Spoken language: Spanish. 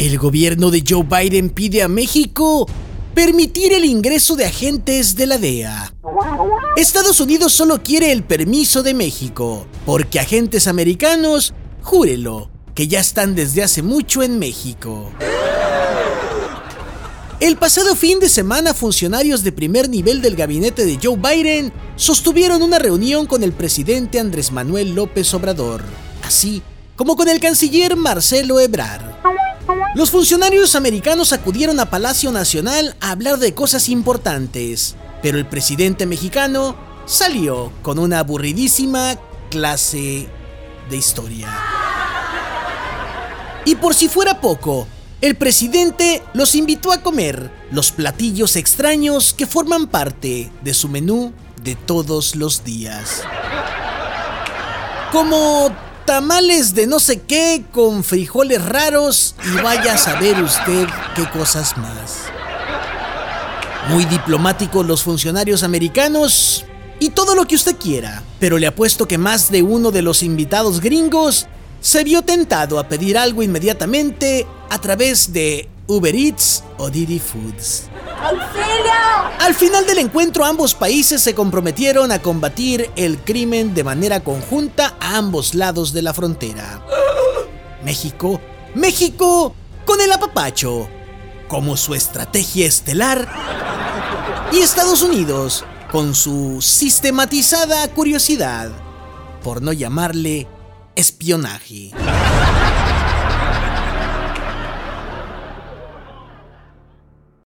El gobierno de Joe Biden pide a México permitir el ingreso de agentes de la DEA. Estados Unidos solo quiere el permiso de México, porque agentes americanos, júrelo, que ya están desde hace mucho en México. El pasado fin de semana, funcionarios de primer nivel del gabinete de Joe Biden sostuvieron una reunión con el presidente Andrés Manuel López Obrador, así como con el canciller Marcelo Ebrard. Los funcionarios americanos acudieron a Palacio Nacional a hablar de cosas importantes, pero el presidente mexicano salió con una aburridísima clase de historia. Y por si fuera poco, el presidente los invitó a comer los platillos extraños que forman parte de su menú de todos los días. Como tamales de no sé qué con frijoles raros y vaya a saber usted qué cosas más. Muy diplomáticos los funcionarios americanos y todo lo que usted quiera, pero le apuesto que más de uno de los invitados gringos se vio tentado a pedir algo inmediatamente a través de Uber Eats o Didi Foods. Al final del encuentro ambos países se comprometieron a combatir el crimen de manera conjunta a ambos lados de la frontera. México, México con el apapacho como su estrategia estelar y Estados Unidos con su sistematizada curiosidad, por no llamarle espionaje.